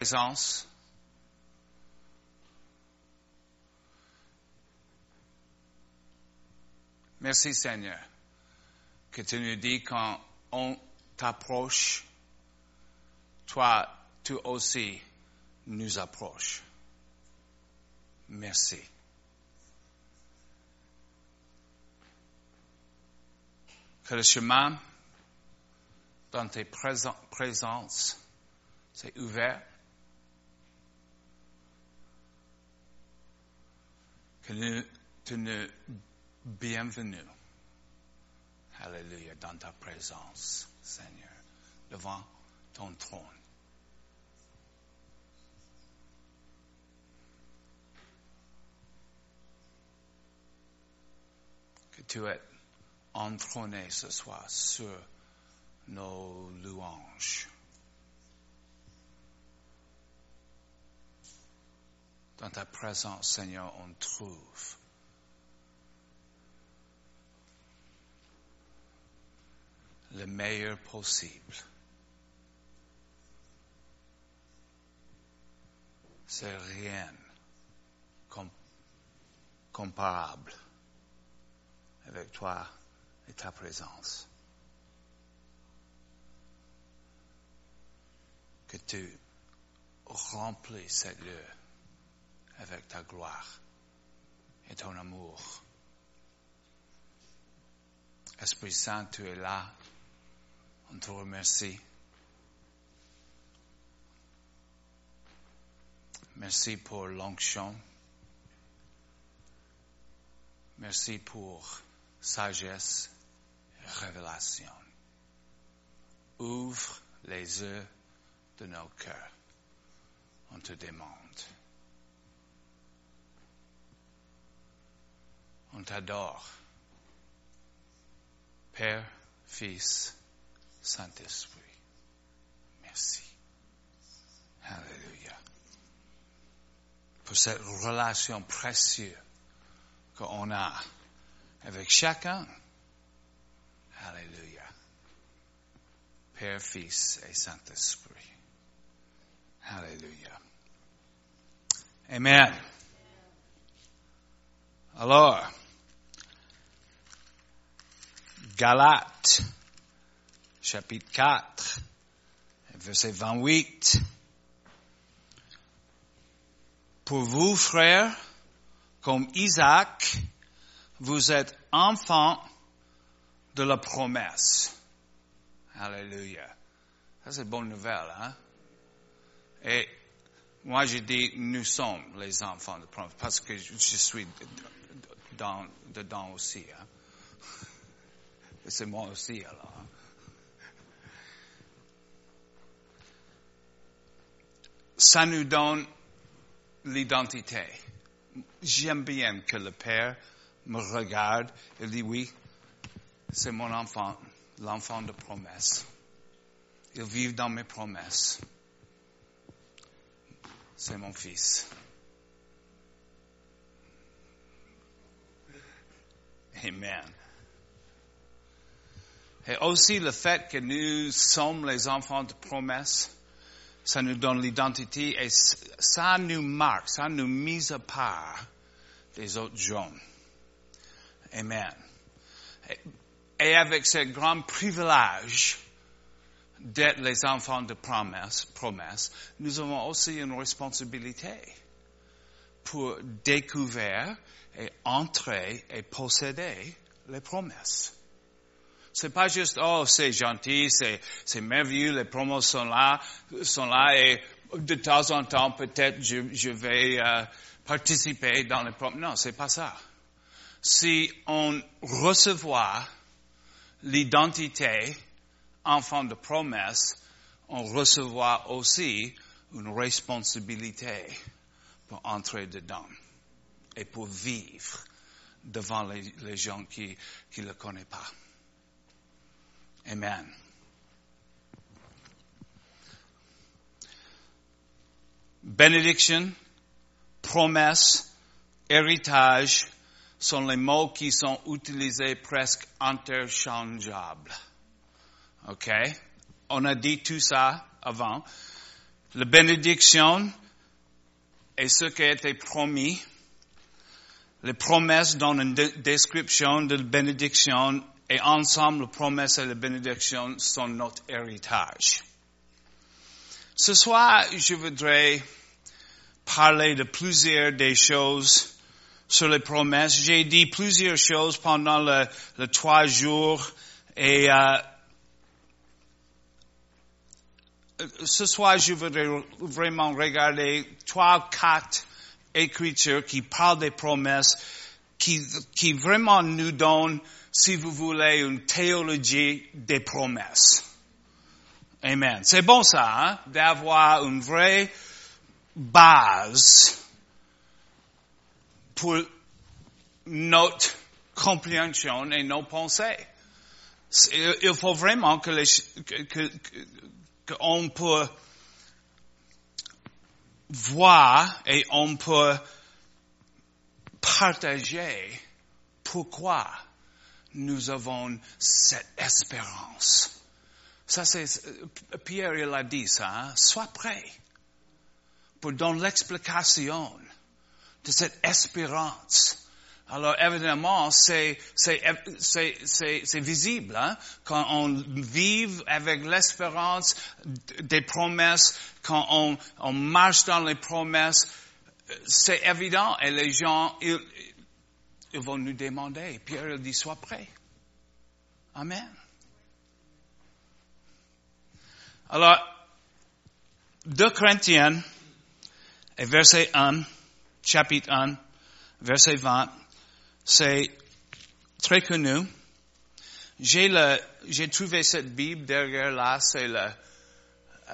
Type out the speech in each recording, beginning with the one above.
présence. Merci Seigneur que tu nous dis quand on t'approche, toi, tu aussi nous approches. Merci. Que le chemin dans tes présences s'est ouvert. Nous bienvenue? Alléluia, dans ta présence, Seigneur, devant ton trône. Que tu es entrôné ce soir sur nos louanges. Dans ta présence, Seigneur, on trouve le meilleur possible. C'est rien comparable avec toi et ta présence. Que tu remplis cette lieu avec ta gloire et ton amour. Esprit Saint, tu es là on te remercie. Merci pour l'onction. Merci pour sagesse et révélation. Ouvre les yeux de nos cœurs. On te demande. T'adore. Père, Fils, Saint-Esprit. Merci. Alléluia. Pour cette relation précieuse qu'on a avec chacun. Alléluia. Père, Fils et Saint-Esprit. Alléluia. Amen. Alors, Galates chapitre 4, verset 28. Pour vous, frères, comme Isaac, vous êtes enfants de la promesse. Alléluia. Ça, c'est bonne nouvelle, hein? Et moi, je dis, nous sommes les enfants de la promesse, parce que je suis dans, dedans aussi, hein? C'est moi aussi, alors. Hein? ça nous donne l'identité. J'aime bien que le Père me regarde et dit oui, c'est mon enfant, l'enfant de promesse. Il vit dans mes promesses. C'est mon fils. Amen. Et aussi le fait que nous sommes les enfants de promesse ça nous donne l'identité et ça nous marque, ça nous mise à part des autres gens. Amen. Et avec ce grand privilège d'être les enfants de promesse, promesse, nous avons aussi une responsabilité pour découvrir et entrer et posséder les promesses. C'est pas juste, oh, c'est gentil, c'est, c'est merveilleux, les promos sont là, sont là et de temps en temps, peut-être, je, je vais euh, participer dans les promos. Non, c'est pas ça. Si on reçoit l'identité enfant de promesse, on reçoit aussi une responsabilité pour entrer dedans et pour vivre devant les, les gens qui ne le connaissent pas. Amen. Bénédiction, promesse, héritage sont les mots qui sont utilisés presque interchangeables. OK? On a dit tout ça avant. la bénédiction et ce qui a été promis. Les promesses donnent une description de la bénédiction et ensemble, les promesses et la bénédiction sont notre héritage. Ce soir, je voudrais parler de plusieurs des choses sur les promesses. J'ai dit plusieurs choses pendant le, le trois jours et euh, ce soir, je voudrais vraiment regarder trois, quatre écritures qui parlent des promesses, qui, qui vraiment nous donnent, si vous voulez, une théologie des promesses. Amen. C'est bon ça, hein, d'avoir une vraie base pour notre compréhension et nos pensées. Il faut vraiment que, les, que, qu'on peut voir et on peut partager pourquoi nous avons cette espérance. Ça c'est, Pierre il a dit ça, hein? sois prêt pour donner l'explication de cette espérance alors évidemment, c'est c'est c'est c'est visible hein? quand on vit avec l'espérance des promesses, quand on on marche dans les promesses, c'est évident et les gens ils, ils vont nous demander. Pierre il dit sois prêt. Amen. Alors, 2 Corinthiens, verset 1, chapitre 1, verset 20, c'est très connu. J'ai trouvé cette Bible derrière là, c'est la,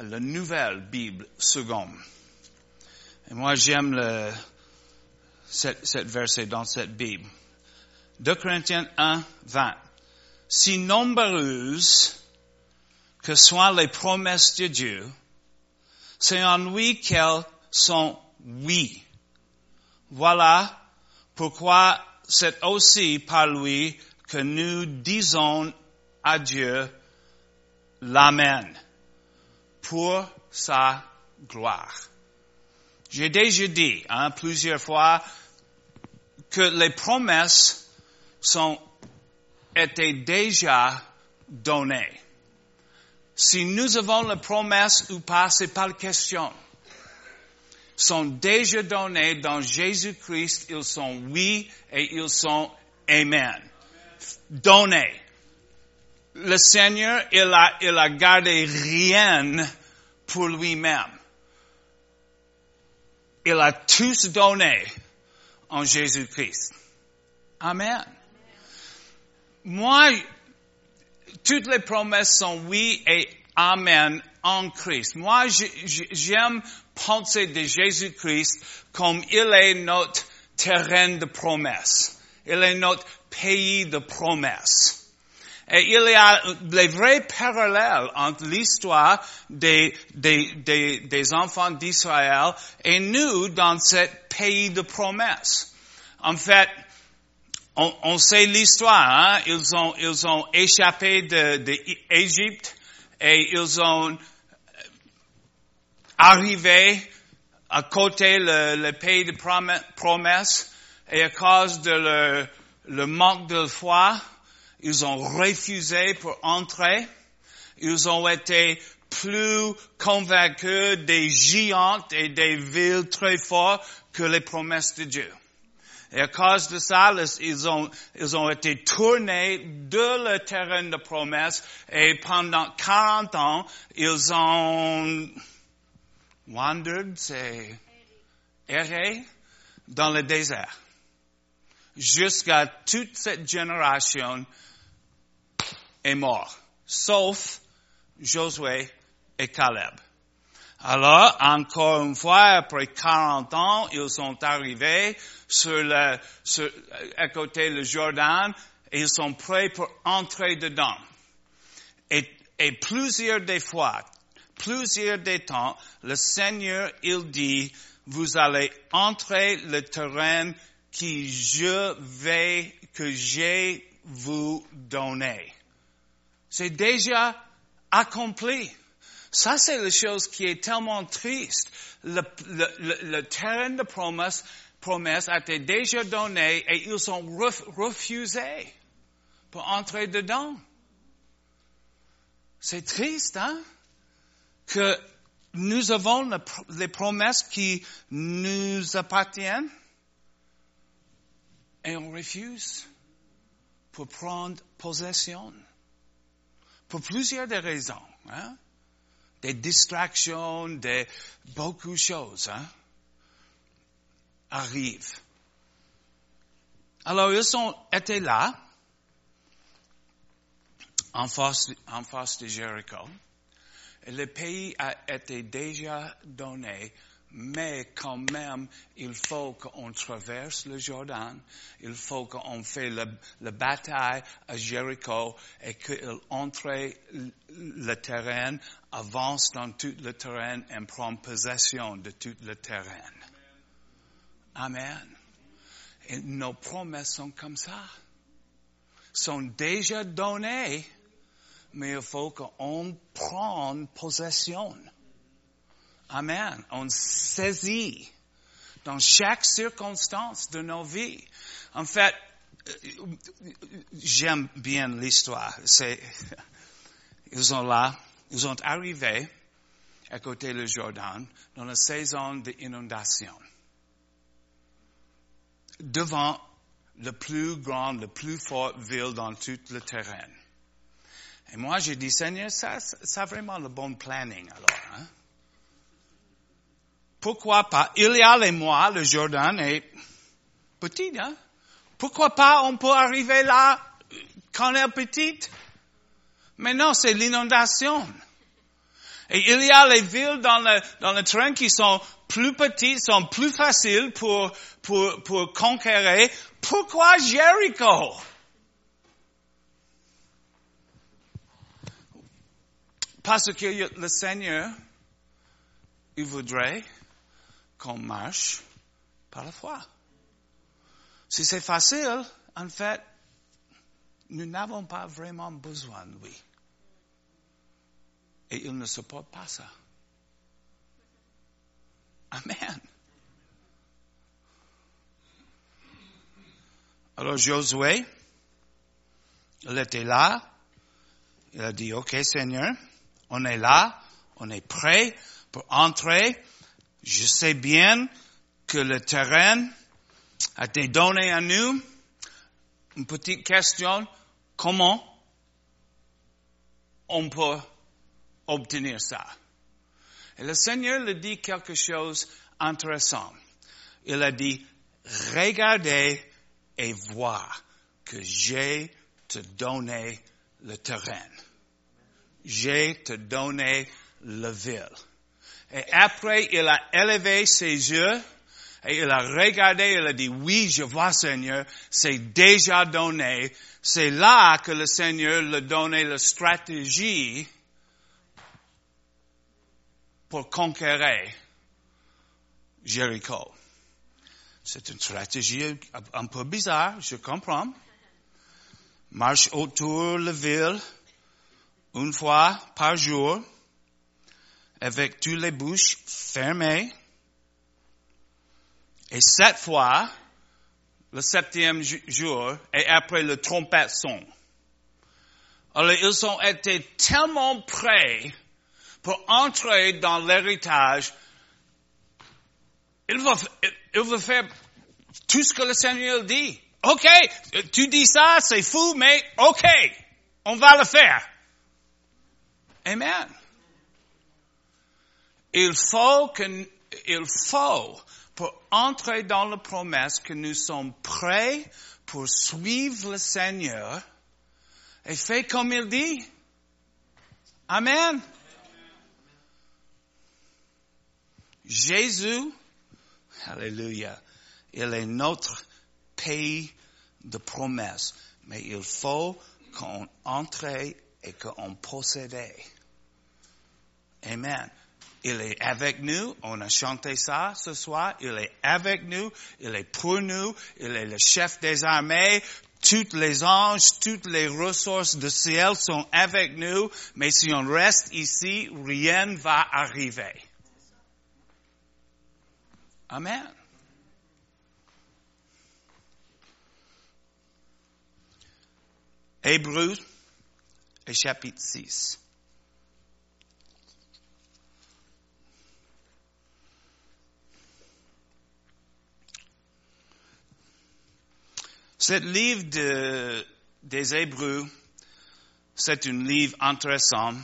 la nouvelle Bible seconde. Et moi, j'aime le, cette, cette verset dans cette Bible. 2 Corinthiens 1, 20. Si nombreuses que soient les promesses de Dieu, c'est en lui qu'elles sont oui. Voilà pourquoi c'est aussi par lui que nous disons à Dieu l'Amen pour sa gloire. J'ai déjà dit hein, plusieurs fois que les promesses sont étaient déjà données. Si nous avons la promesse ou pas, c'est pas la question sont déjà donnés dans Jésus-Christ, ils sont oui et ils sont amen. Donnés. Le Seigneur, il a, il a gardé rien pour lui-même. Il a tous donné en Jésus-Christ. Amen. Moi, toutes les promesses sont oui et amen en Christ. Moi, j'aime penser de Jésus-Christ comme il est notre terrain de promesse. Il est notre pays de promesse. Et il y a les vrais parallèles entre l'histoire des, des, enfants d'Israël et nous dans ce pays de promesse. En fait, on, sait l'histoire. Hein? Ils ont ils ont échappé de d'Égypte et ils ont arrivé à côté le, pays de promesse et à cause de le, le manque de foi, ils ont refusé pour entrer. Ils ont été plus convaincus des géantes et des villes très fortes que les promesses de Dieu. Et à cause de ça, ils ont, ils ont été tournés de le terrain de promesse et pendant 40 ans, ils ont wandered, c'est erré dans le désert. Jusqu'à toute cette génération mort. Sauf Josué et Caleb. Alors, encore une fois, après 40 ans, ils sont arrivés sur le, à côté du Jordan et ils sont prêts pour entrer dedans. Et, et plusieurs des fois, plusieurs des temps, le Seigneur, il dit, vous allez entrer le terrain qui je vais, que j'ai vous donné. C'est déjà accompli. Ça, c'est la chose qui est tellement triste. Le, le, le, terrain de promesse, promesse a été déjà donné et ils ont ref, refusé pour entrer dedans. C'est triste, hein? Que nous avons les promesses qui nous appartiennent et on refuse pour prendre possession. Pour plusieurs des raisons. Hein? Des distractions, des beaucoup de choses hein? arrivent. Alors ils ont été là, en face, en face de Jéricho. Et le pays a été déjà donné, mais quand même, il faut qu'on traverse le Jordan, il faut qu'on fait la, bataille à Jéricho et qu'il entre le terrain, avance dans tout le terrain et prend possession de tout le terrain. Amen. Et nos promesses sont comme ça. Sont déjà données mais il faut qu'on prenne possession. Amen. On saisit dans chaque circonstance de nos vies. En fait, j'aime bien l'histoire. C'est, ils sont là, ils sont arrivés à côté du Jordan dans la saison d'inondation. Devant le plus grand, le plus fort ville dans tout le terrain. Et moi, j'ai dit, Seigneur, ça, ça vraiment le bon planning, alors. Hein? Pourquoi pas? Il y a les mois, le Jordan est petit, hein? Pourquoi pas on peut arriver là quand on est petit? Mais non, c'est l'inondation. Et il y a les villes dans le, dans train qui sont plus petites, sont plus faciles pour, pour, conquérir. Pourquoi Jericho? Parce que le Seigneur, il voudrait qu'on marche par la foi. Si c'est facile, en fait, nous n'avons pas vraiment besoin de lui. Et il ne supporte pas ça. Amen. Alors Josué, il était là, il a dit, OK Seigneur, on est là, on est prêt pour entrer. Je sais bien que le terrain a été donné à nous. Une petite question, comment on peut obtenir ça? Et le Seigneur le dit quelque chose d'intéressant. Il a dit, regardez et voir que j'ai te donné le terrain j'ai te donné le ville. Et après, il a élevé ses yeux et il a regardé, il a dit, oui, je vois Seigneur, c'est déjà donné. C'est là que le Seigneur lui a donné la stratégie pour conquérir Jéricho. C'est une stratégie un peu bizarre, je comprends. Marche autour de la ville, une fois par jour, avec toutes les bouches fermées. Et cette fois, le septième jour, et après le trompette son. Alors ils ont été tellement prêts pour entrer dans l'héritage. Ils vont, ils faire tout ce que le Seigneur dit. OK, tu dis ça, c'est fou, mais OK, on va le faire. Amen. Il faut que, il faut, pour entrer dans la promesse, que nous sommes prêts pour suivre le Seigneur et faire comme il dit. Amen. Jésus, Alléluia, il est notre pays de promesse, mais il faut qu'on entre et qu'on possède. Amen. Il est avec nous. On a chanté ça ce soir. Il est avec nous. Il est pour nous. Il est le chef des armées. toutes les anges, toutes les ressources du ciel sont avec nous, mais si on reste ici, rien va arriver. Amen. Hébreux, chapitre 6. Ce livre des Hébreux, c'est un livre intéressant.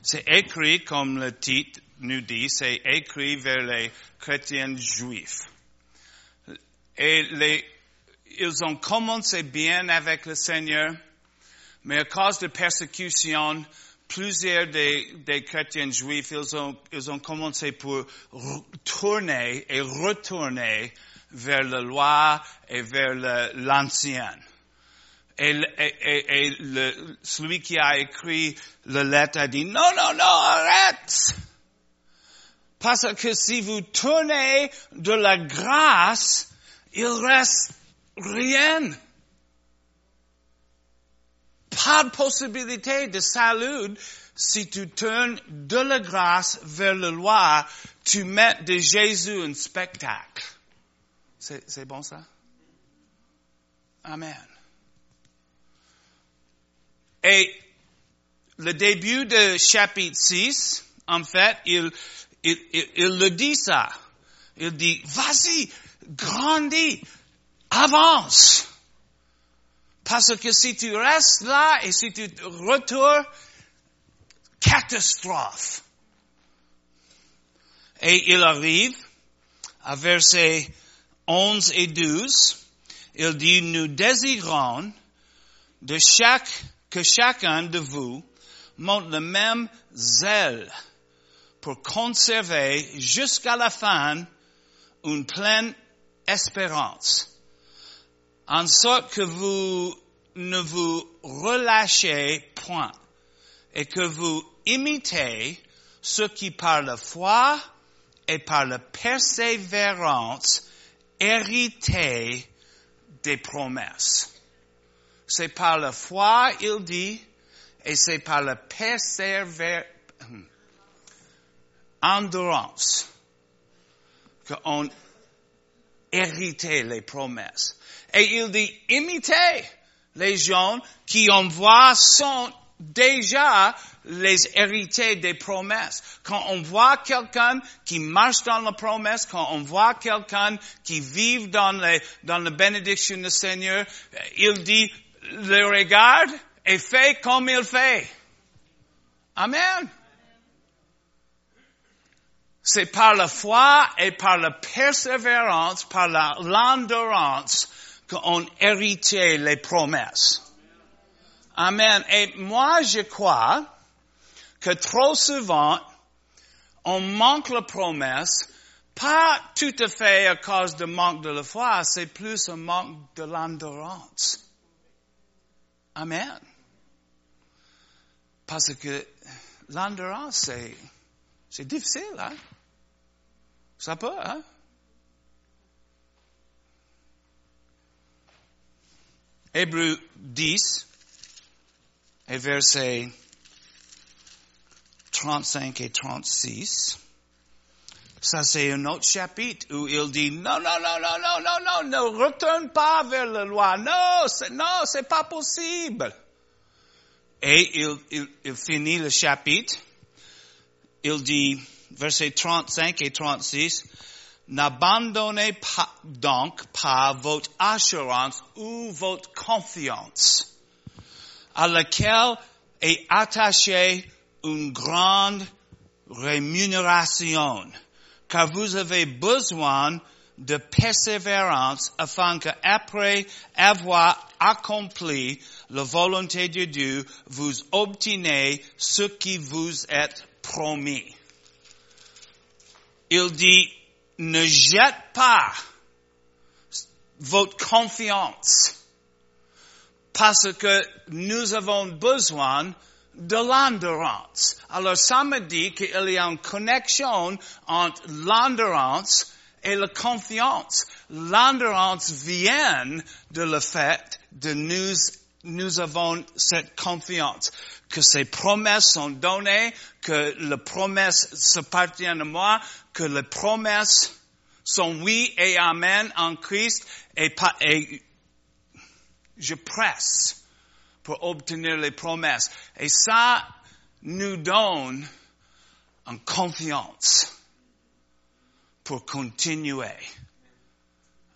C'est écrit, comme le titre nous dit, c'est écrit vers les chrétiens juifs. Et les, ils ont commencé bien avec le Seigneur, mais à cause de persécution, plusieurs des, des chrétiens juifs, ils ont, ils ont commencé pour tourner et retourner vers la loi et vers l'ancien. Et, le, celui qui a écrit la lettre a dit, non, non, non, arrête! Parce que si vous tournez de la grâce, il reste rien. Pas de possibilité de salut si tu tournes de la grâce vers la loi, tu mets de Jésus un spectacle. C'est bon ça? Amen. Et le début de chapitre 6, en fait, il, il, il, le dit ça. Il dit, vas-y, grandis, avance. Parce que si tu restes là et si tu retournes, catastrophe. Et il arrive à verset 11 et 12, il dit, nous désirons que chacun de vous montre le même zèle pour conserver jusqu'à la fin une pleine espérance, en sorte que vous ne vous relâchez point et que vous imitez ceux qui par la foi et par la persévérance hérité des promesses. C'est par la foi, il dit, et c'est par la persévérance, endurance, qu'on hérité les promesses. Et il dit, imitez les gens qui envoient sont déjà les héritiers des promesses. Quand on voit quelqu'un qui marche dans la promesse, quand on voit quelqu'un qui vit dans, les, dans la bénédiction du Seigneur, il dit, le regarde et fait comme il fait. Amen. C'est par la foi et par la persévérance, par l'endurance qu'on hérite les promesses. Amen. Et moi, je crois que trop souvent, on manque la promesse, pas tout à fait à cause du manque de la foi, c'est plus un manque de l'endurance. Amen. Parce que l'endurance, c'est, c'est difficile, hein? Ça peut, hein? Hébreu 10 et verset 35 et 36. Ça, c'est un autre chapitre où il dit, non, non, non, non, non, non, non, ne retourne pas vers la loi. Non, c'est, non, c'est pas possible. Et il, finit le chapitre. Il dit, verset 35 et 36, n'abandonnez donc pas votre assurance ou votre confiance à laquelle est attachée une grande rémunération, car vous avez besoin de persévérance afin qu'après avoir accompli la volonté de Dieu, vous obtenez ce qui vous est promis. Il dit, ne jette pas votre confiance parce que nous avons besoin de l'endurance. Alors ça me dit qu'il y a une connexion entre l'endurance et la confiance. L'endurance vient de le fait de nous, nous avons cette confiance que ces promesses sont données, que les promesses s'appartiennent à moi, que les promesses sont oui et amen en Christ et, et je presse pour obtenir les promesses. Et ça nous donne une confiance pour continuer.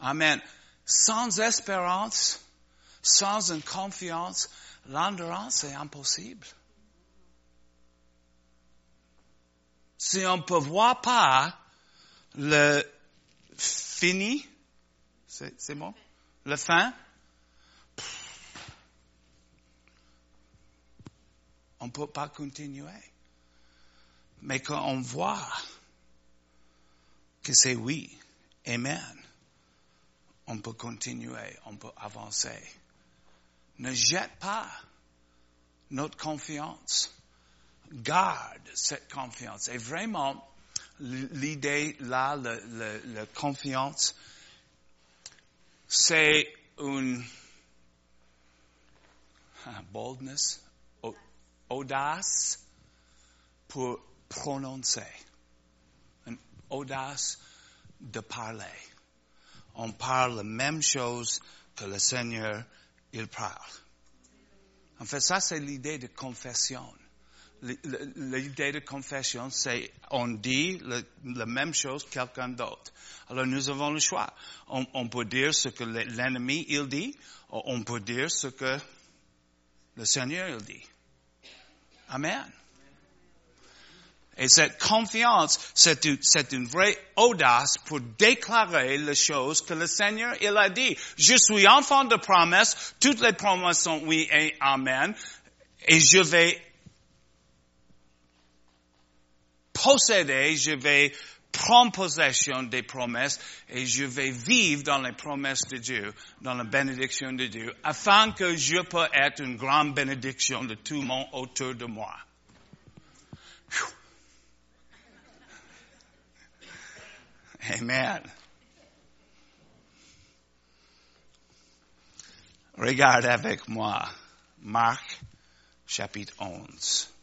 Amen. Sans espérance, sans une confiance, l'endurance est impossible. Si on ne peut voir pas le fini, c'est bon, le fin, on ne peut pas continuer. Mais quand on voit que c'est oui, Amen, on peut continuer, on peut avancer. Ne jette pas notre confiance. Garde cette confiance. Et vraiment, l'idée là, la confiance, c'est une boldness, audace pour prononcer, une audace de parler. On parle la même chose que le Seigneur, il parle. En fait, ça c'est l'idée de confession. L'idée de confession, c'est on dit la même chose que quelqu'un d'autre. Alors nous avons le choix. On, on peut dire ce que l'ennemi il dit, ou on peut dire ce que le Seigneur il dit. Amen. Et cette confiance, c'est une, vraie audace pour déclarer les choses que le Seigneur, il a dit. Je suis enfant de promesse, toutes les promesses sont oui et amen, et je vais posséder, je vais prendre possession des promesses et je vais vivre dans les promesses de Dieu, dans la bénédiction de Dieu, afin que je peux être une grande bénédiction de tout le monde autour de moi. Amen. Regarde avec moi Marc chapitre 11.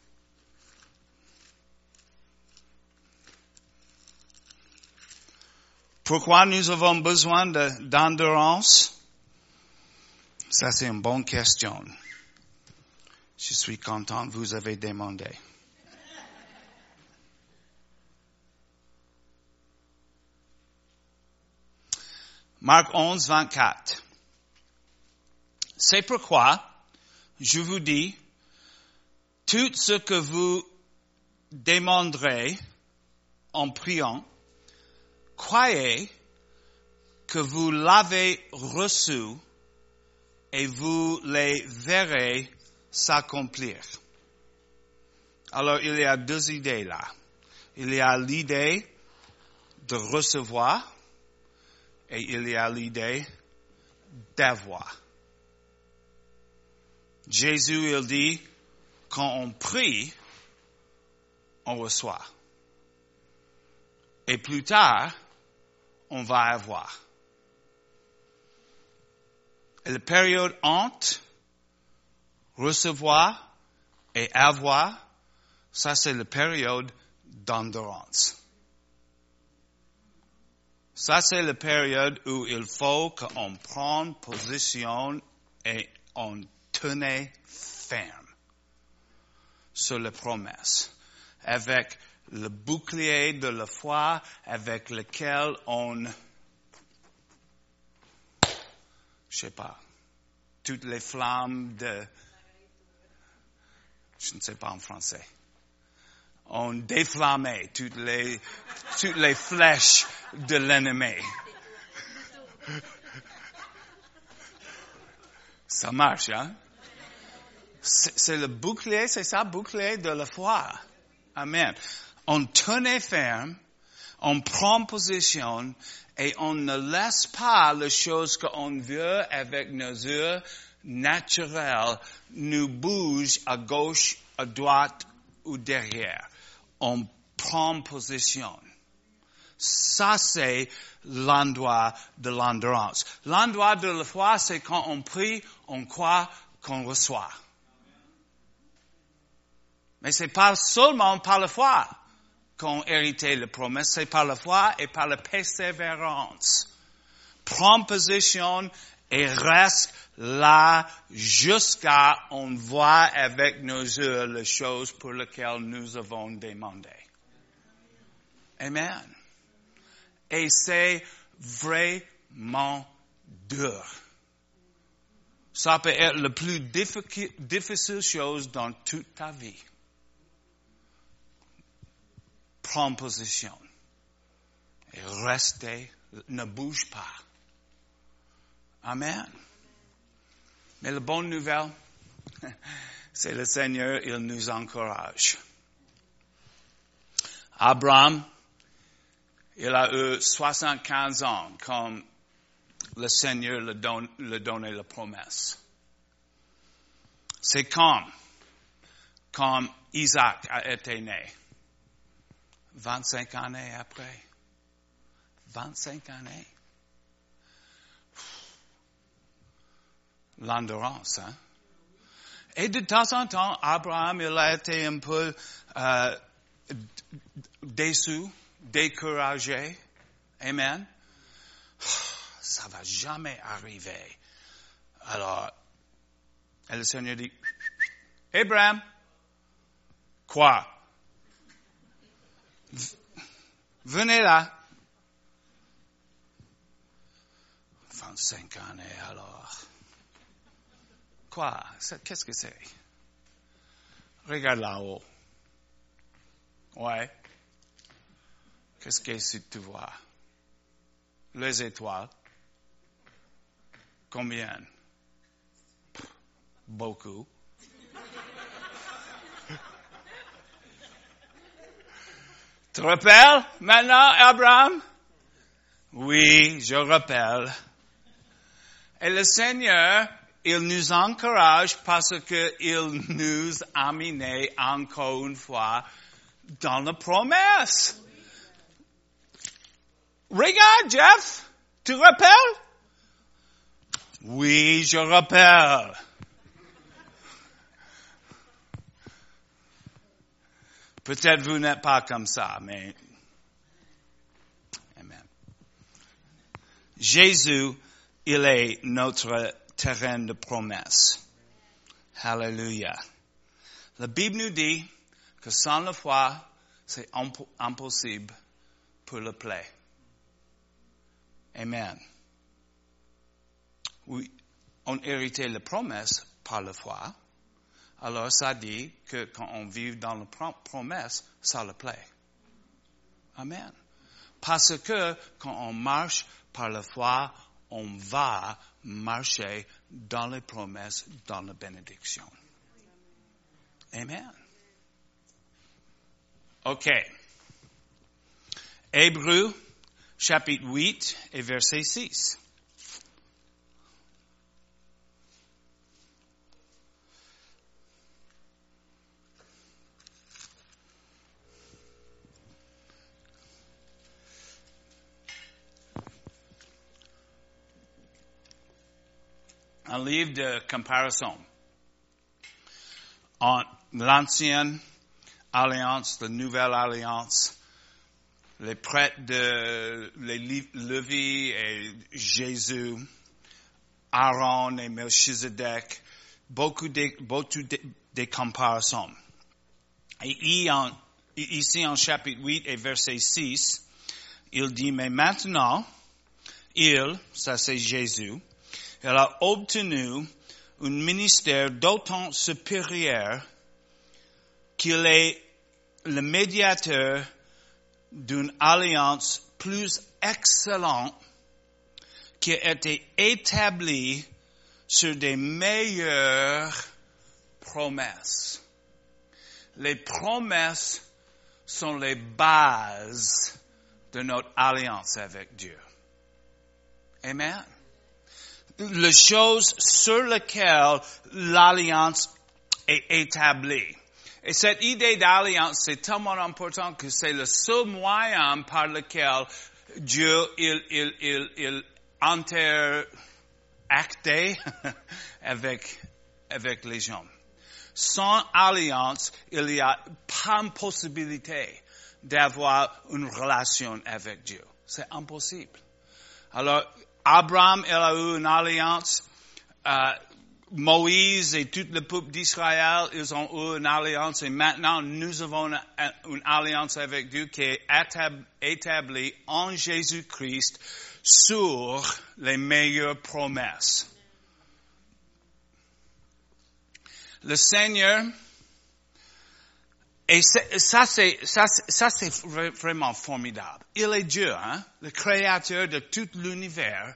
Pourquoi nous avons besoin d'endurance? Ça, c'est une bonne question. Je suis content vous avez demandé. Marc 11, 24. C'est pourquoi je vous dis, tout ce que vous demanderez en priant, croyez que vous l'avez reçu et vous les verrez s'accomplir. Alors il y a deux idées là. Il y a l'idée de recevoir et il y a l'idée d'avoir. Jésus, il dit, quand on prie, on reçoit. Et plus tard, on va avoir. Et la période entre recevoir et avoir, ça c'est la période d'endurance. Ça, c'est la période où il faut qu'on prenne position et on tenait ferme sur les promesses, avec le bouclier de la foi avec lequel on, je sais pas, toutes les flammes de, je ne sais pas en français, on déflammait toutes les, toutes les flèches de l'ennemi. Ça marche, hein? C'est le bouclier, c'est ça, bouclier de la foi. Amen. On tenait ferme, on prend position et on ne laisse pas les choses qu'on veut avec nos yeux naturels nous bouger à gauche, à droite ou derrière. On prend position. Ça, c'est l'endroit de l'endurance. L'endroit de la foi, c'est quand on prie, on croit qu'on reçoit. Mais c'est pas seulement par la foi qu'on hérité la promesse, c'est par la foi et par la persévérance. Prends position et reste là jusqu'à on voit avec nos yeux les choses pour lesquelles nous avons demandé. Amen. Et c'est vraiment dur. Ça peut être la plus difficile chose dans toute ta vie. Prends position et restez, ne bouge pas. Amen. Mais la bonne nouvelle, c'est le Seigneur, il nous encourage. Abraham, il a eu 75 ans quand le Seigneur a donné la promesse. C'est quand, quand Isaac a été né. 25 années après. 25 années. L'endurance, hein? Et de temps en temps, Abraham, il a été un peu euh, déçu, découragé. Amen. Ça va jamais arriver. Alors, le Seigneur dit, Abraham, quoi? Venez là. 25 années alors. Quoi? Qu'est-ce que c'est? Regarde là-haut. Ouais. Qu'est-ce que tu vois? Les étoiles. Combien? Beaucoup. Tu rappelles? Maintenant, Abraham? Oui, je rappelle. Et le Seigneur, il nous encourage parce qu'il nous a amené encore une fois dans la promesse. Regarde, Jeff, tu rappelles? Oui, je rappelle. Peut-être vous n'êtes pas comme ça, mais Amen. Jésus, il est notre terrain de promesse. Hallelujah. La Bible nous dit que sans la foi, c'est impossible pour le plaît. Amen. Oui, on héritait la promesse par la foi. Alors ça dit que quand on vit dans la promesse, ça le plaît. Amen. Parce que quand on marche par la foi, on va marcher dans les promesses, dans la bénédiction. Amen. OK. Hébreu, chapitre 8 et verset 6. un livre de comparaison entre l'ancienne alliance, la nouvelle alliance, les prêtres de les Lévi et Jésus, Aaron et Melchizedek, beaucoup de, comparaisons. Ici en chapitre 8 et verset 6, il dit, mais maintenant, il, ça c'est Jésus, elle a obtenu un ministère d'autant supérieur qu'il est le médiateur d'une alliance plus excellente qui a été établie sur des meilleures promesses. Les promesses sont les bases de notre alliance avec Dieu. Amen les choses sur lesquelles l'alliance est établie. Et cette idée d'alliance, c'est tellement important que c'est le seul moyen par lequel Dieu, il, il, il, il interactait avec, avec les gens. Sans alliance, il n'y a pas une possibilité d'avoir une relation avec Dieu. C'est impossible. Alors, Abraham, il a eu une alliance. Euh, Moïse et tout le peuple d'Israël, ils ont eu une alliance et maintenant nous avons une, une alliance avec Dieu qui est établie en Jésus-Christ sur les meilleures promesses. Le Seigneur, et ça c'est, vraiment formidable. Il est Dieu, hein, le créateur de tout l'univers,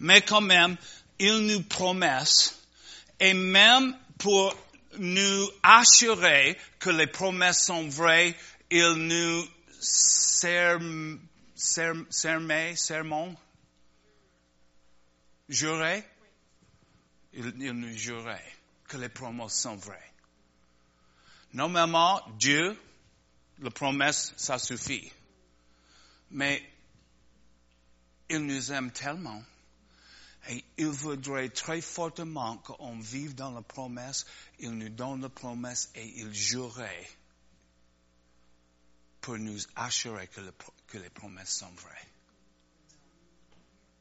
mais quand même, il nous promet et même pour nous assurer que les promesses sont vraies, il nous serme, serme, sermon, jurait, il, il nous jurait que les promesses sont vraies. Normalement, Dieu, la promesse, ça suffit. Mais il nous aime tellement et il voudrait très fortement qu'on vive dans la promesse. Il nous donne la promesse et il jurait pour nous assurer que, les promesses sont vraies.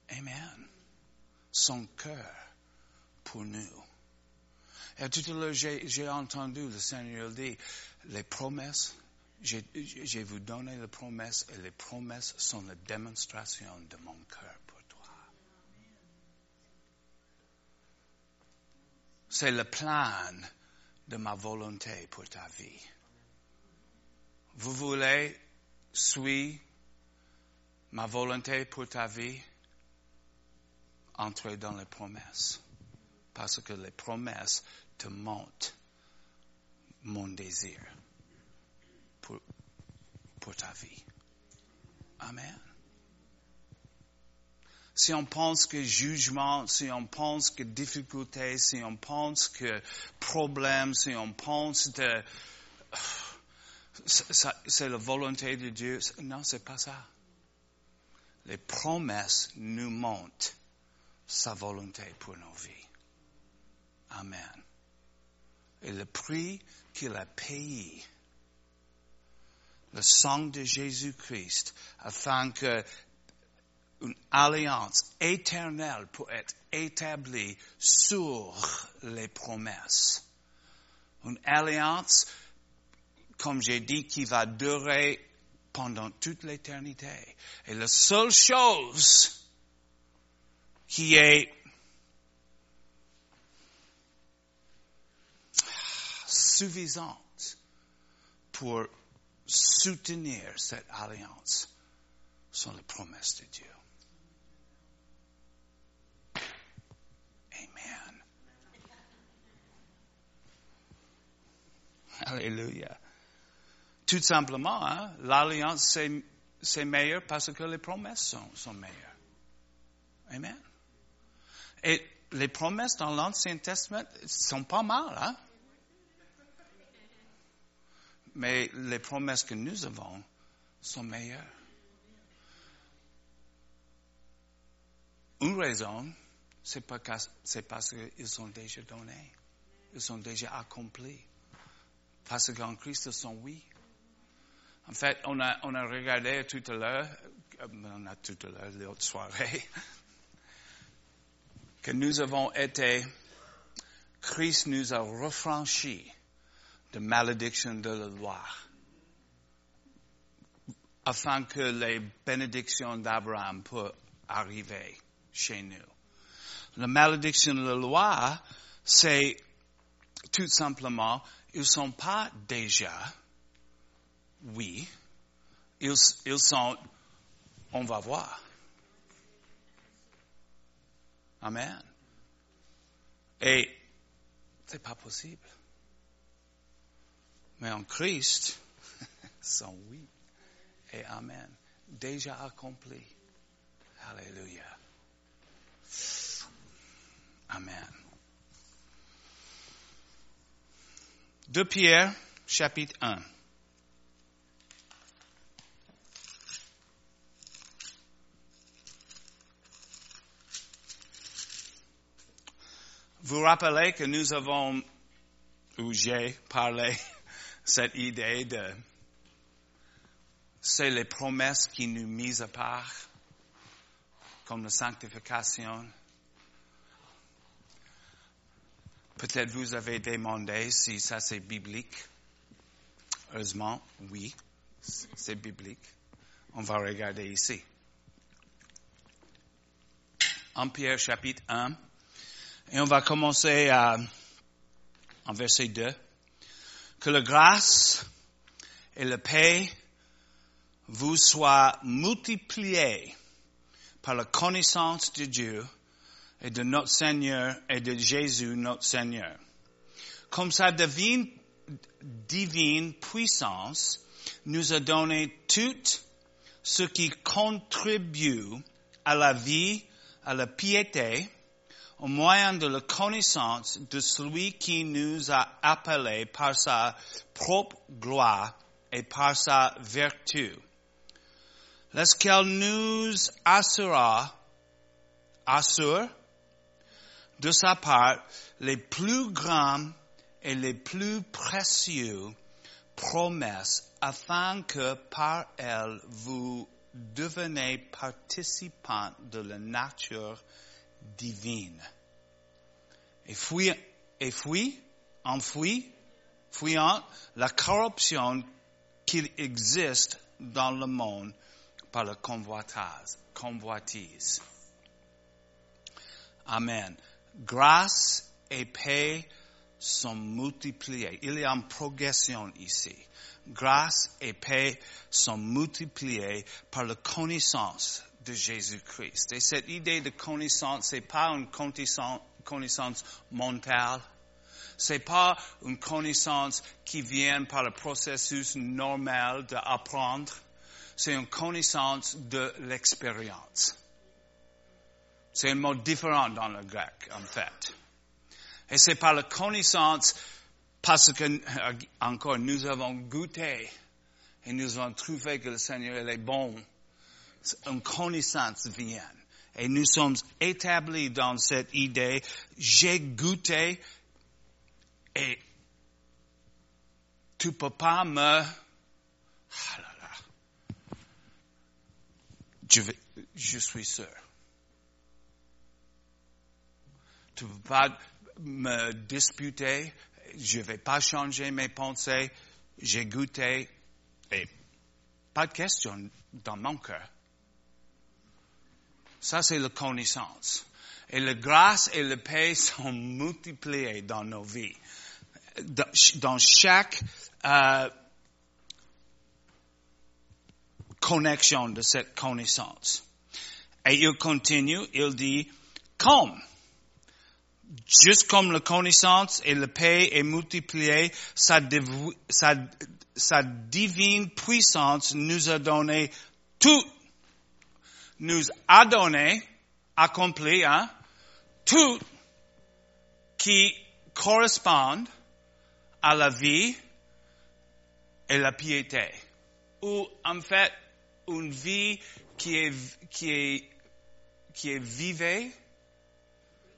Amen. Son cœur pour nous. Et tout à l'heure, j'ai entendu le Seigneur dire, les promesses, j'ai vous donné les promesses et les promesses sont la démonstration de mon cœur. C'est le plan de ma volonté pour ta vie. Vous voulez suivre ma volonté pour ta vie? Entrez dans les promesses. Parce que les promesses te montrent mon désir pour, pour ta vie. Amen si on pense que jugement, si on pense que difficulté, si on pense que problème, si on pense que c'est la volonté de Dieu, non, c'est pas ça. Les promesses nous montrent sa volonté pour nos vies. Amen. Et le prix qu'il a payé, le sang de Jésus-Christ, afin que une alliance éternelle pour être établie sur les promesses. Une alliance, comme j'ai dit, qui va durer pendant toute l'éternité. Et la seule chose qui est suffisante pour soutenir cette alliance sont les promesses de Dieu. Alléluia. Tout simplement, hein, l'alliance, c'est, meilleur parce que les promesses sont, sont meilleures. Amen. Et les promesses dans l'Ancien Testament sont pas mal, hein? Mais les promesses que nous avons sont meilleures. Une raison, c'est parce, qu'ils sont déjà donnés. Ils sont déjà accomplis. Parce qu'en Christ, sont oui. En fait, on a, on a regardé tout à l'heure, euh, on a tout à l'heure, l'autre soirée, que nous avons été, Christ nous a refranchis de malédiction de la loi, afin que les bénédictions d'Abraham puissent arriver chez nous. La malédiction de la loi, c'est tout simplement ils ne sont pas déjà oui, ils, sont on va voir. Amen. Et c'est pas possible. Mais en Christ, sont oui et Amen. Déjà accompli. Alléluia. Amen. De Pierre, chapitre 1. Vous rappelez que nous avons, ou j'ai parlé, cette idée de, c'est les promesses qui nous misent à part, comme la sanctification. Peut-être vous avez demandé si ça c'est biblique. Heureusement, oui, c'est biblique. On va regarder ici. En Pierre chapitre 1, et on va commencer à, en verset 2. Que la grâce et la paix vous soient multipliées par la connaissance de Dieu et de notre Seigneur et de Jésus notre Seigneur. Comme sa divine, divine puissance nous a donné tout ce qui contribue à la vie, à la piété, au moyen de la connaissance de celui qui nous a appelés par sa propre gloire et par sa vertu. Laquelle nous assurera, assure de sa part les plus grands et les plus précieux promesses afin que par elles vous devenez participants de la nature divine. Et fui, et fui, enfoui, fuyant la corruption qu'il existe dans le monde par la convoitise. convoitise. Amen. Grâce et paix sont multipliées. Il y a une progression ici. Grâce et paix sont multipliées par la connaissance de Jésus-Christ. Et cette idée de connaissance, c'est pas une connaissance, mentale. C'est pas une connaissance qui vient par le processus normal d'apprendre. C'est une connaissance de l'expérience. C'est un mot différent dans le grec, en fait. Et c'est par la connaissance, parce que, encore, nous avons goûté et nous avons trouvé que le Seigneur est bon une connaissance vient. Et nous sommes établis dans cette idée, j'ai goûté et tu peux pas me, ah je, vais, je suis sûr. Tu ne peux pas me disputer, je ne vais pas changer mes pensées, j'ai goûté et pas de question dans mon cœur. Ça, c'est la connaissance. Et la grâce et la paix sont multipliées dans nos vies. Dans chaque euh, connexion de cette connaissance. Et il continue, il dit, comme, juste comme la connaissance et la paix est multipliée, sa, divine puissance nous a donné tout nous a donné, accompli, hein, tout qui correspond à la vie et la piété. Ou en fait, une vie qui est, qui est, qui est vivée,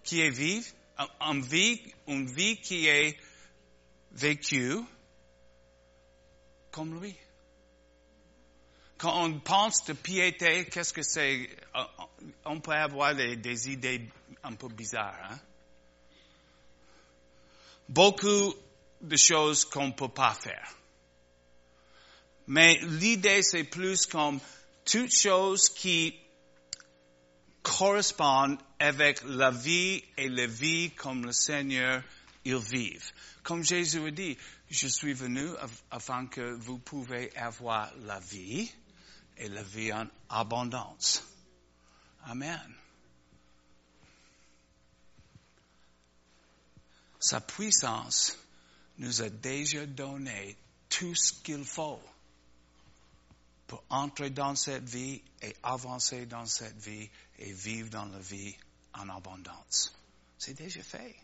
qui est vive, une vie, une vie qui est vécue comme lui. Quand on pense de piété, qu'est-ce que c'est? On peut avoir des, idées un peu bizarres. Hein? Beaucoup de choses qu'on ne peut pas faire. Mais l'idée, c'est plus comme toutes choses qui correspondent avec la vie et la vie comme le Seigneur il vive. Comme Jésus a dit, je suis venu afin que vous pouvez avoir la vie et la vie en abondance. Amen. Sa puissance nous a déjà donné tout ce qu'il faut pour entrer dans cette vie et avancer dans cette vie et vivre dans la vie en abondance. C'est déjà fait.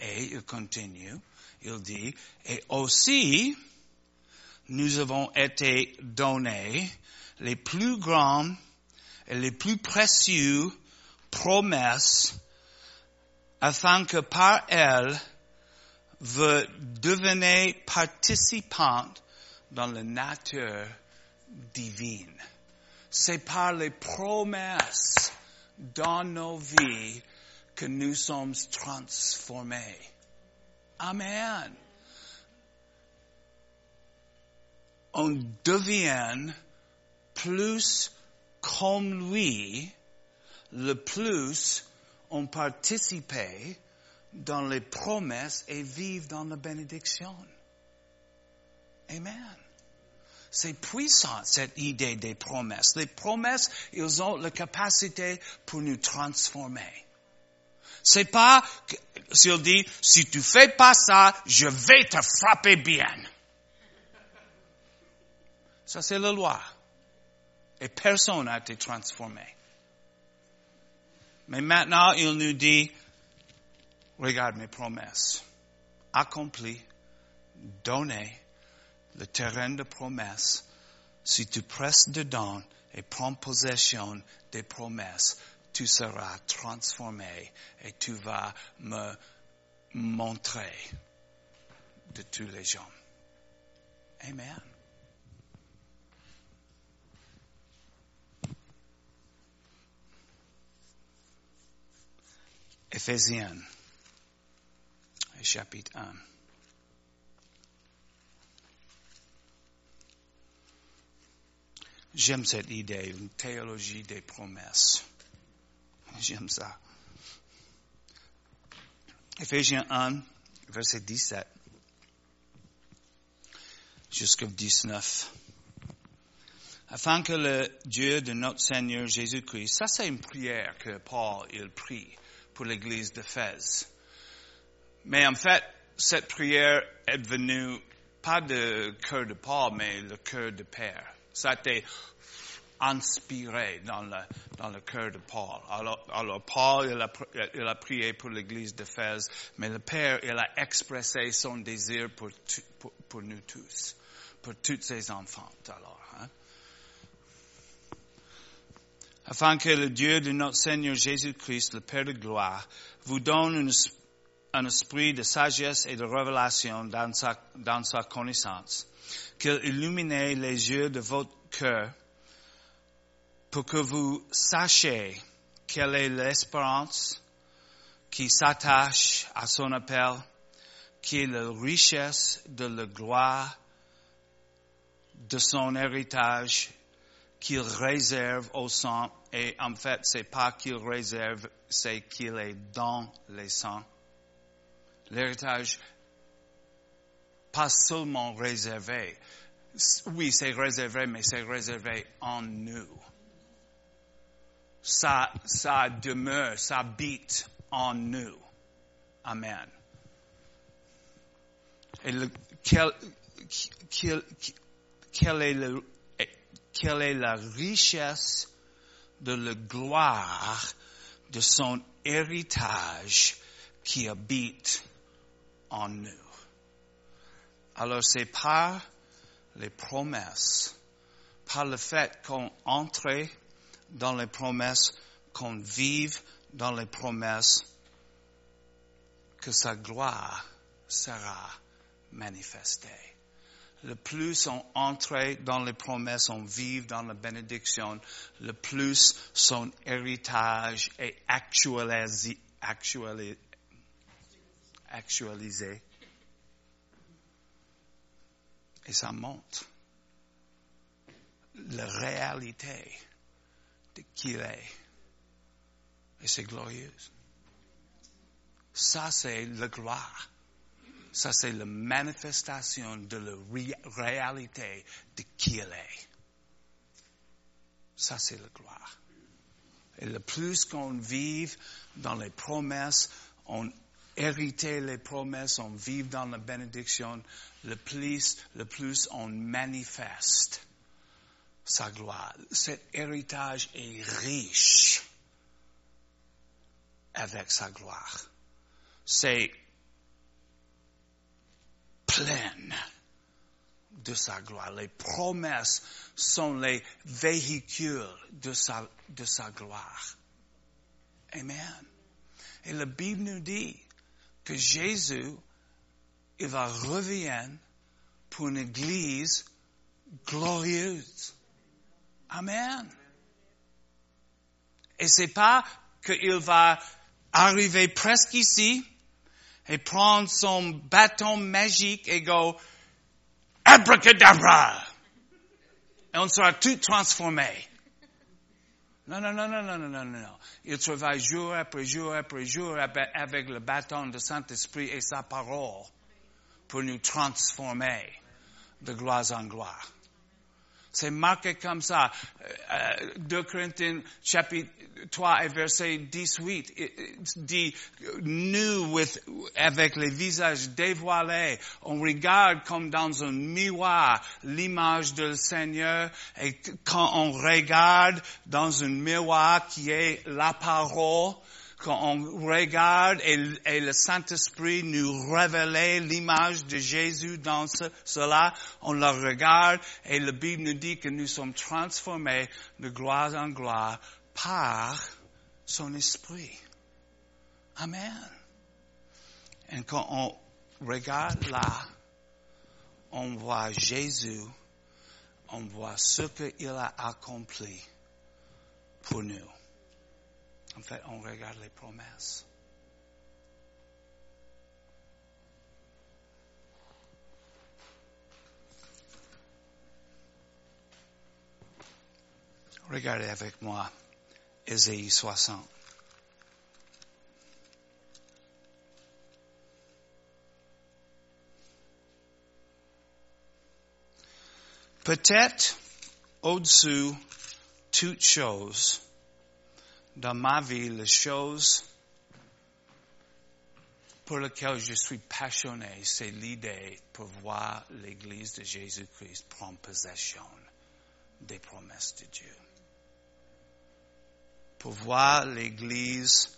Et il continue, il dit, et aussi, nous avons été donnés les plus grandes et les plus précieuses promesses afin que par elles, vous deveniez participante dans la nature divine. C'est par les promesses dans nos vies que nous sommes transformés. Amen. On devient plus comme lui, le plus on participe dans les promesses et vivent dans la bénédiction. Amen. C'est puissant, cette idée des promesses. Les promesses, ils ont la capacité pour nous transformer. C'est pas, s'il dit, si tu fais pas ça, je vais te frapper bien. Ça, c'est la loi. Et personne n'a été transformé. Mais maintenant, il nous dit, regarde mes promesses. Accompli, donné, le terrain de promesses. Si tu presses dedans et prends possession des promesses, tu seras transformé et tu vas me montrer de tous les gens. Amen. Éphésiens, chapitre 1. J'aime cette idée, une théologie des promesses. J'aime ça. Éphésiens 1, verset 17 jusqu'au 19. Afin que le Dieu de notre Seigneur Jésus-Christ, ça c'est une prière que Paul il prie pour l'église d'Éphèse. Mais en fait, cette prière est venue pas du cœur de Paul, mais le cœur de Père. Ça a été inspiré dans le, cœur de Paul. Alors, Paul, il a, prié pour l'église d'Éphèse, mais le Père, il a expressé son désir pour, nous tous, pour tous ses enfants. Alors, hein? Afin que le Dieu de notre Seigneur Jésus-Christ, le Père de gloire, vous donne un esprit de sagesse et de révélation dans sa, connaissance, qu'il illumine les yeux de votre cœur pour que vous sachiez quelle est l'espérance qui s'attache à son appel, qui est la richesse de la gloire de son héritage qu'il réserve au sang. Et en fait, c'est pas qu'il réserve, c'est qu'il est dans les sangs. L'héritage, pas seulement réservé. Oui, c'est réservé, mais c'est réservé en nous. Ça, ça demeure, ça habite en nous. Amen. Et le, quel, quel, quel est le, quelle est la richesse de la gloire de son héritage qui habite en nous. Alors c'est par les promesses, par le fait qu'on entre dans les promesses, qu'on vive dans les promesses, que sa gloire sera manifestée le plus on entre dans les promesses, on vit dans la bénédiction, le plus son héritage est actualisé, actualisé, actualisé. Et ça montre la réalité de qui il est. Et c'est glorieux. Ça, c'est la gloire. Ça, c'est la manifestation de la réalité de qui il est. Ça, c'est la gloire. Et le plus qu'on vive dans les promesses, on hérite les promesses, on vit dans la bénédiction, le plus, le plus on manifeste sa gloire. Cet héritage est riche avec sa gloire. C'est pleine de sa gloire. Les promesses sont les véhicules de sa, de sa gloire. Amen. Et la Bible nous dit que Jésus, il va revenir pour une église glorieuse. Amen. Et c'est pas qu'il va arriver presque ici et prendre son bâton magique et go abracadabra. Et on sera tout transformé. Non, non, non, non, non, non, non, non. Il travaille jour après jour après jour avec le bâton de Saint-Esprit et sa parole pour nous transformer de gloire en gloire. C'est marqué comme ça. 2 euh, Corinthiens chapitre 3 et verset 18 dit, nous avec les visages dévoilés, on regarde comme dans un miroir l'image du Seigneur et quand on regarde dans un miroir qui est la parole, quand on regarde et, le Saint-Esprit nous révèle l'image de Jésus dans cela, on le regarde et la Bible nous dit que nous sommes transformés de gloire en gloire par son esprit. Amen. Et quand on regarde là, on voit Jésus, on voit ce qu'il a accompli pour nous. Fait, on regarde les promesses. Regardez avec moi Ésaïe 60. Peut-être au-dessus toute chose, dans ma vie les choses pour lesquelles je suis passionné, c'est l'idée pour voir l'Église de Jésus-Christ prendre possession des promesses de Dieu. Pour voir l'Église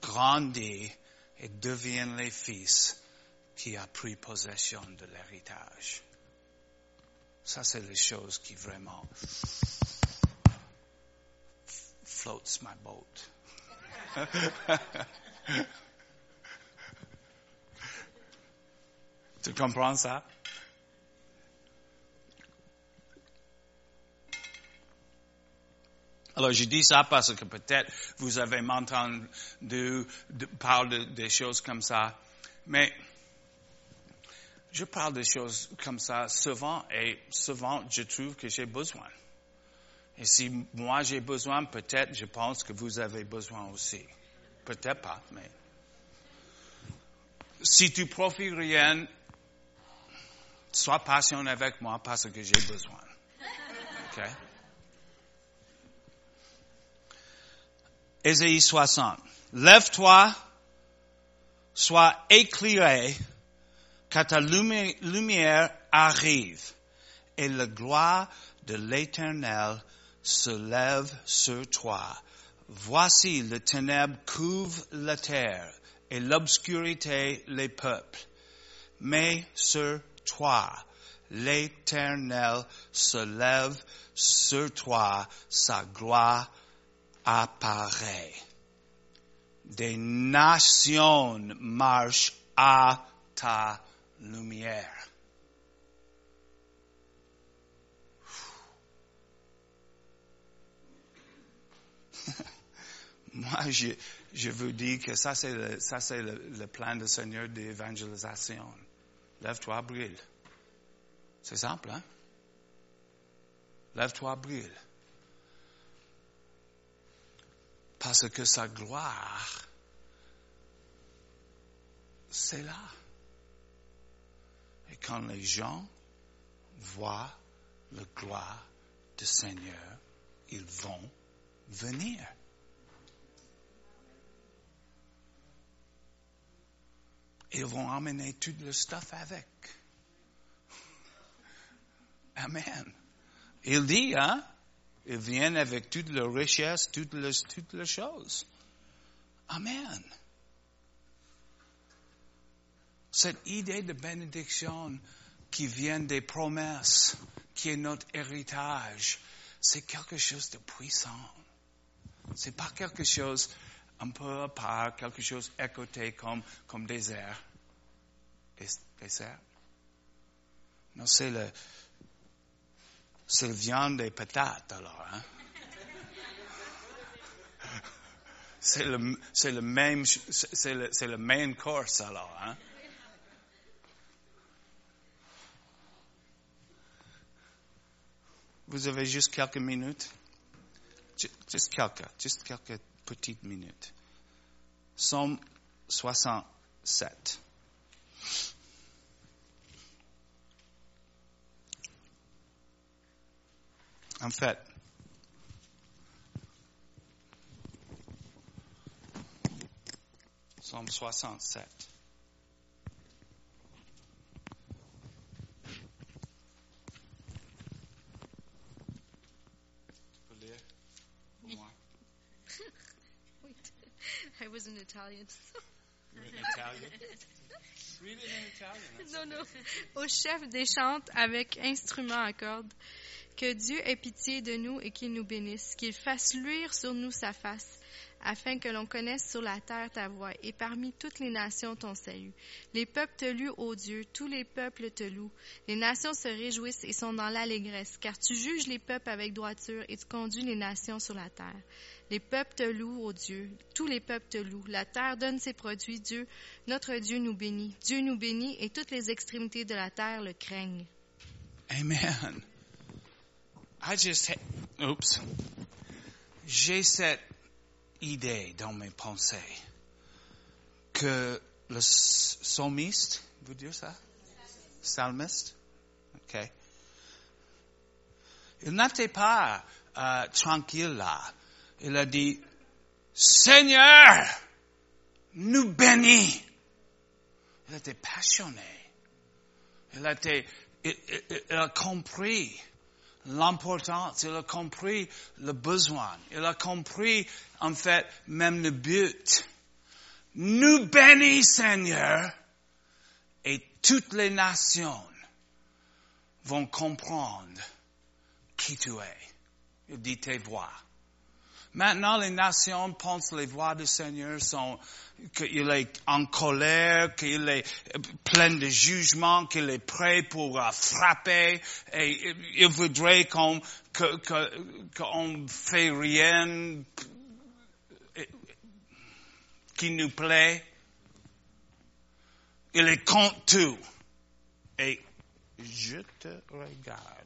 grandir et devenir les fils qui a pris possession de l'héritage. Ça, c'est les choses qui vraiment floats my boat. tu comprends ça? Alors, je dis ça parce que peut-être vous avez entendu de, parler des choses comme ça, mais je parle des choses comme ça souvent et souvent je trouve que j'ai besoin. Et si moi j'ai besoin, peut-être je pense que vous avez besoin aussi. Peut-être pas, mais. Si tu profites rien, sois passionné avec moi parce que j'ai besoin. OK? Ésaïe 60. Lève-toi, sois éclairé, car ta lumière arrive, et la gloire de l'Éternel se lève sur toi. Voici le ténèbre couvre la terre et l'obscurité les peuples. Mais sur toi, l'Éternel se lève sur toi, sa gloire apparaît. Des nations marchent à ta lumière. Moi, je, vous dis que ça, c'est le, ça, c'est le, plan du Seigneur d'évangélisation. Lève-toi, brille. C'est simple, hein? Lève-toi, brille. Parce que sa gloire, c'est là. Et quand les gens voient la gloire du Seigneur, ils vont venir. Ils vont emmener tout le stuff avec. Amen. Il dit, hein? Ils viennent avec toute leur richesse, toutes les, toutes choses. Amen. Cette idée de bénédiction qui vient des promesses, qui est notre héritage, c'est quelque chose de puissant. C'est pas quelque chose un peu à part, quelque chose à comme, comme désert. Désert? Non, c'est le, c'est le viande et patates, alors, hein? C'est le, c'est le même, c'est le, c'est le main course, alors, hein? Vous avez juste quelques minutes? Juste quelques, juste quelques petites minutes. Somme 67. En fait, Somme 67. I was in Italian? Italian? Read it in Italian. non, non. Au chef des chantes avec instrument à cordes, que Dieu ait pitié de nous et qu'il nous bénisse, qu'il fasse luire sur nous sa face, afin que l'on connaisse sur la terre ta voix, et parmi toutes les nations ton salut. Les peuples te louent, ô Dieu, tous les peuples te louent. Les nations se réjouissent et sont dans l'allégresse, car tu juges les peuples avec droiture et tu conduis les nations sur la terre. Les peuples te louent, ô Dieu, tous les peuples te louent. La terre donne ses produits, Dieu, notre Dieu nous bénit. Dieu nous bénit et toutes les extrémités de la terre le craignent. Amen. I just, oops. J'ai cette idée dans mes pensées que le psalmiste, vous dire ça? Psalmiste? OK. Il n'était pas euh, tranquille là. Il a dit, Seigneur, nous bénis. Il était passionné. Il, été, il, il- il a compris l'importance, il a compris le besoin, il a compris en fait même le but. Nous bénis Seigneur et toutes les nations vont comprendre qui tu es. Il dit tes voix. Maintenant, les nations pensent les voix du Seigneur sont qu'il est en colère, qu'il est plein de jugement, qu'il est prêt pour frapper, et il voudrait qu'on que, que, qu'on fait rien qui nous plaît. Il est contre tout. Et je te regarde.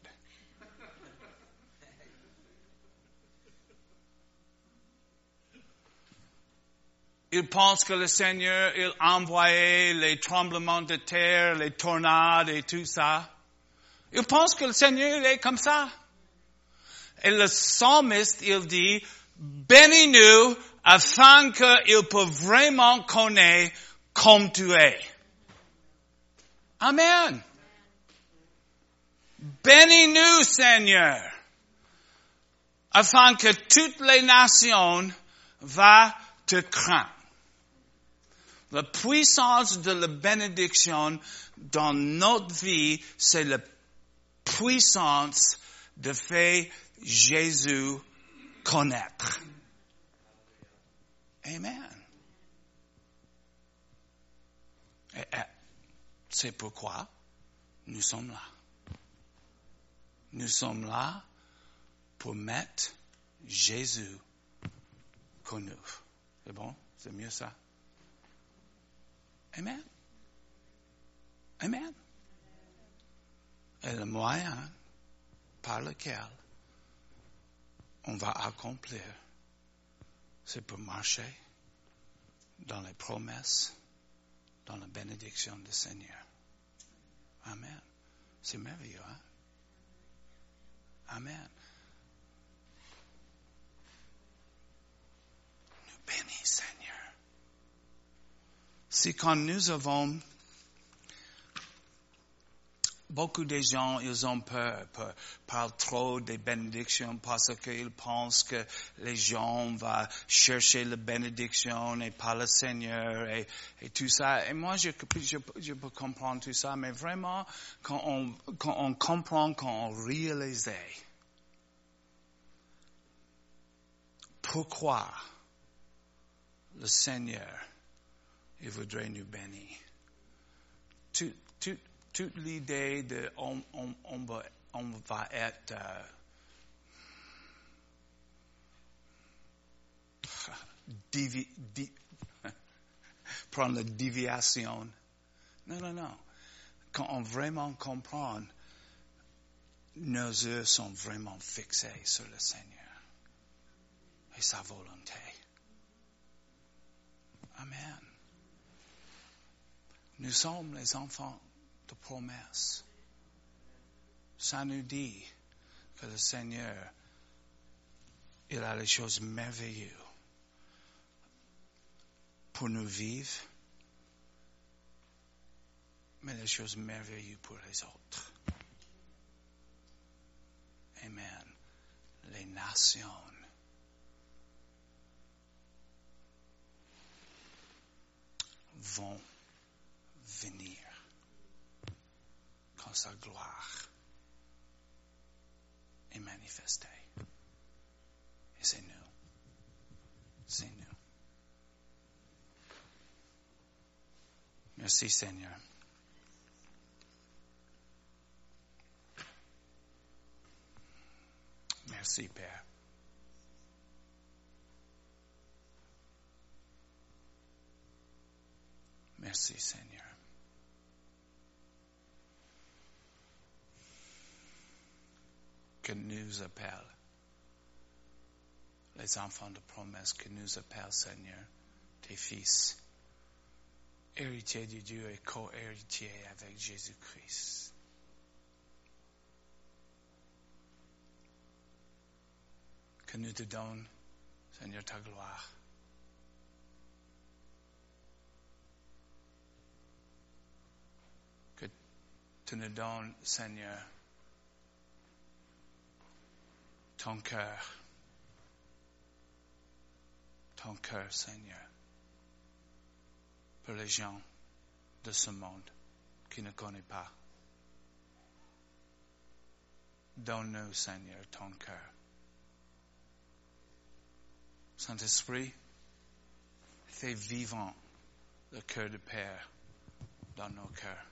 Il pense que le Seigneur, il envoyait les tremblements de terre, les tornades et tout ça. Il pense que le Seigneur il est comme ça. Et le psalmiste, il dit, bénis-nous afin qu'il peut vraiment connaître comme tu es. Amen. Bénis-nous, Seigneur, afin que toutes les nations va te craindre. La puissance de la bénédiction dans notre vie, c'est la puissance de faire Jésus connaître. Amen. Et, et, c'est pourquoi nous sommes là. Nous sommes là pour mettre Jésus connu. C'est bon? C'est mieux ça? Amen. Amen. Et le moyen par lequel on va accomplir, c'est pour marcher dans les promesses, dans la bénédiction du Seigneur. Amen. C'est merveilleux, hein? Amen. Nous bénis, Seigneur. Si quand nous avons beaucoup de gens, ils ont peur, peur, parlent trop des bénédictions parce qu'ils pensent que les gens vont chercher la bénédiction et pas le Seigneur et, tout ça. Et moi, je, peux comprendre tout ça, mais vraiment, quand on, quand on comprend, quand on réalise pourquoi le Seigneur, il voudrait nous bénir. Tout, tout, toute l'idée de on, va, être euh, prendre la déviation. Non, non, non. Quand on vraiment comprend, nos yeux sont vraiment fixés sur le Seigneur et sa volonté. Amen. Nous sommes les enfants de promesse. Ça nous dit que le Seigneur, il a les choses merveilleuses pour nous vivre, mais les choses merveilleuses pour les autres. Amen. Les nations vont venir quand sa gloire est manifestée. Et c'est nous. C'est nous. Merci Seigneur. Merci Père. Merci Seigneur. Que nous appelle les enfants de promesse, que nous appelle Seigneur, tes fils, héritiers de Dieu et co-héritiers avec Jésus-Christ. Que nous te donne, Seigneur, ta gloire. tu nous donnes, Seigneur, ton cœur, ton cœur, Seigneur, pour les gens de ce monde qui ne connaissent pas. Donne-nous, Seigneur, ton cœur. Saint-Esprit, fais vivant le cœur de Père dans nos cœurs.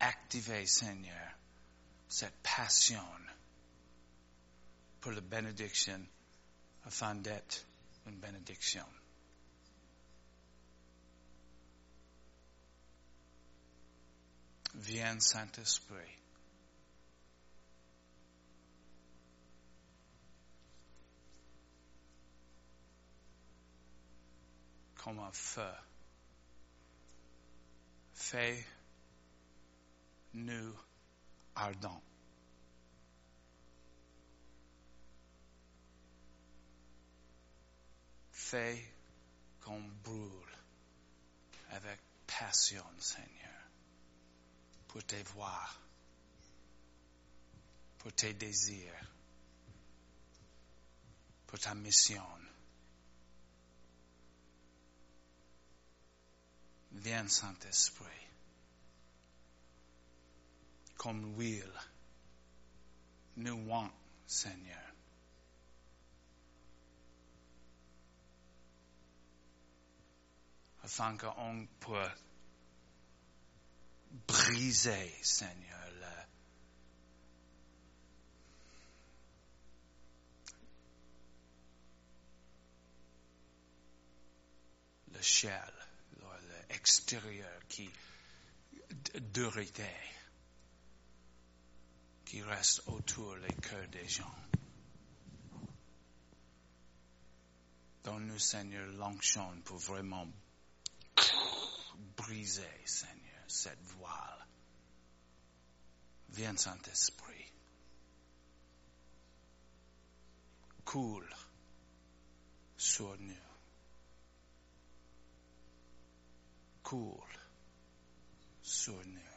activer, Seigneur, cette passion pour la bénédiction afin d'être une bénédiction. Viens, Saint-Esprit. Comme un feu. Fais nous ardent. Fais qu'on brûle avec passion, Seigneur, pour tes voix, pour tes désirs, pour ta mission. Viens, Saint-Esprit comme l'huile. Nous want, Seigneur. Afin qu'on puisse briser, Seigneur, le, le l'extérieur qui durité qui reste autour les cœurs des gens. Donne-nous, Seigneur, l'onction pour vraiment briser, Seigneur, cette voile. Viens, Saint-Esprit. Coule sur nous. Coule sur nous.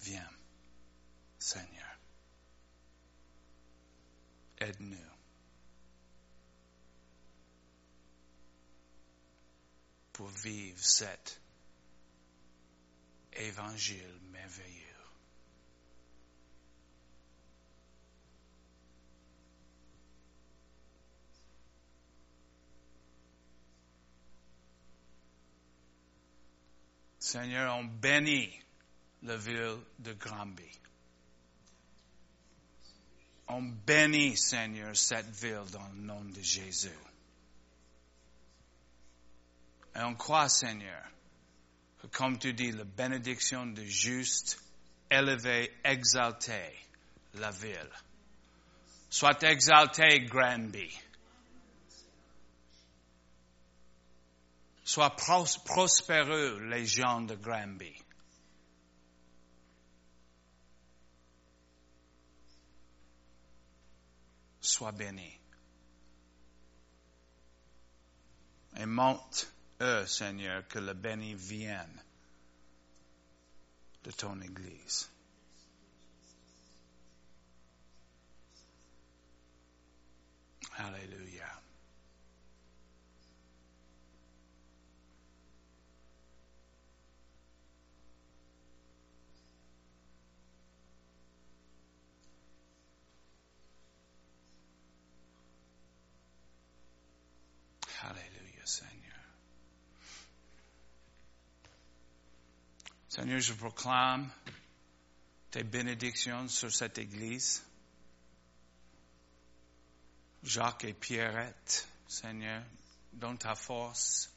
Viens, Seigneur. Aide-nous. Pour vivre cet évangile merveilleux. Seigneur, on bénit la ville de Granby. On bénit, Seigneur, cette ville dans le nom de Jésus. Et on croit, Seigneur, que comme tu dis, la bénédiction de juste, élevé, exalté, la ville. Soit exalté, Granby. Soit pros prospéreux, les gens de Granby. Sois béni. Et monte eux, Seigneur, que le béni vienne de ton Église. Alléluia. Alléluia, Seigneur. Seigneur, je proclame tes bénédictions sur cette Église. Jacques et Pierrette, Seigneur, donne ta force,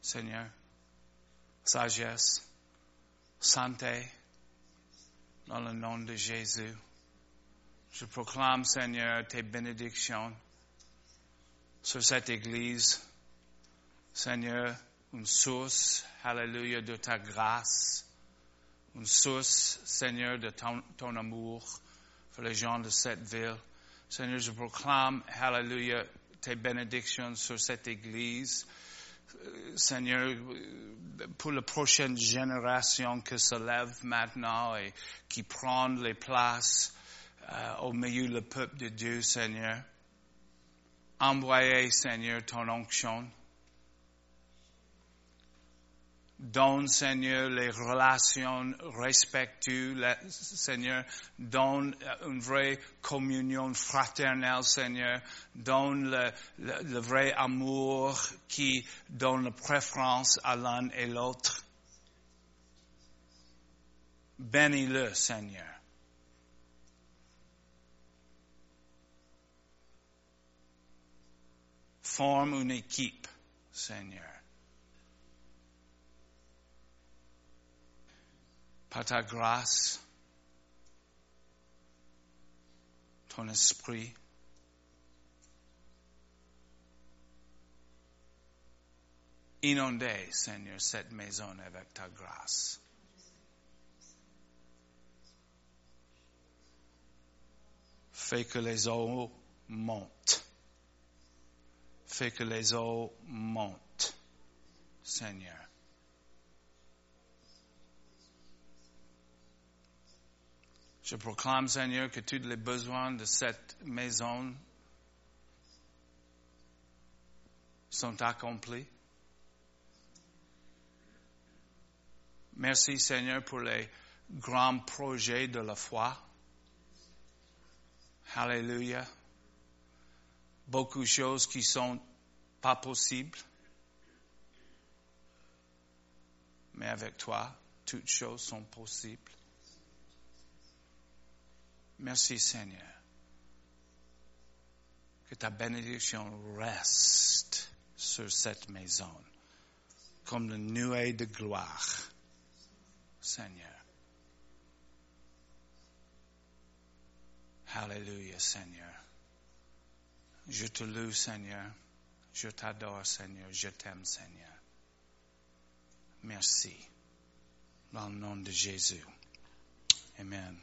Seigneur, sagesse, santé, dans le nom de Jésus. Je proclame, Seigneur, tes bénédictions sur cette Église. Seigneur, une source, hallelujah, de ta grâce, une source, Seigneur, de ton, amour pour les gens de cette ville. Seigneur, je proclame, hallelujah, tes bénédictions sur cette Église. Euh, Seigneur, pour la prochaine génération qui se lève maintenant et qui prend les places euh, au milieu du peuple de Dieu, Seigneur. Envoyez, Seigneur, ton onction. Donne, Seigneur, les relations respectueuses, Seigneur. Donne une vraie communion fraternelle, Seigneur. Donne le, le, le vrai amour qui donne la préférence à l'un et l'autre. Bénis-le, Seigneur. Forme une équipe, Seigneur. par ta grâce, ton esprit. Inondez, Seigneur, cette maison avec ta grâce. Fais que les eaux montent. Fais que les eaux montent, Seigneur. Je proclame, Seigneur, que tous les besoins de cette maison sont accomplis. Merci, Seigneur, pour les grands projets de la foi. Alléluia. Beaucoup de choses qui sont pas possibles. Mais avec toi, toutes choses sont possibles. Merci Seigneur. Que ta bénédiction reste sur cette maison comme le nuée de gloire, Seigneur. Alléluia, Seigneur. Je te loue, Seigneur. Je t'adore, Seigneur. Je t'aime, Seigneur. Merci. Dans le nom de Jésus. Amen.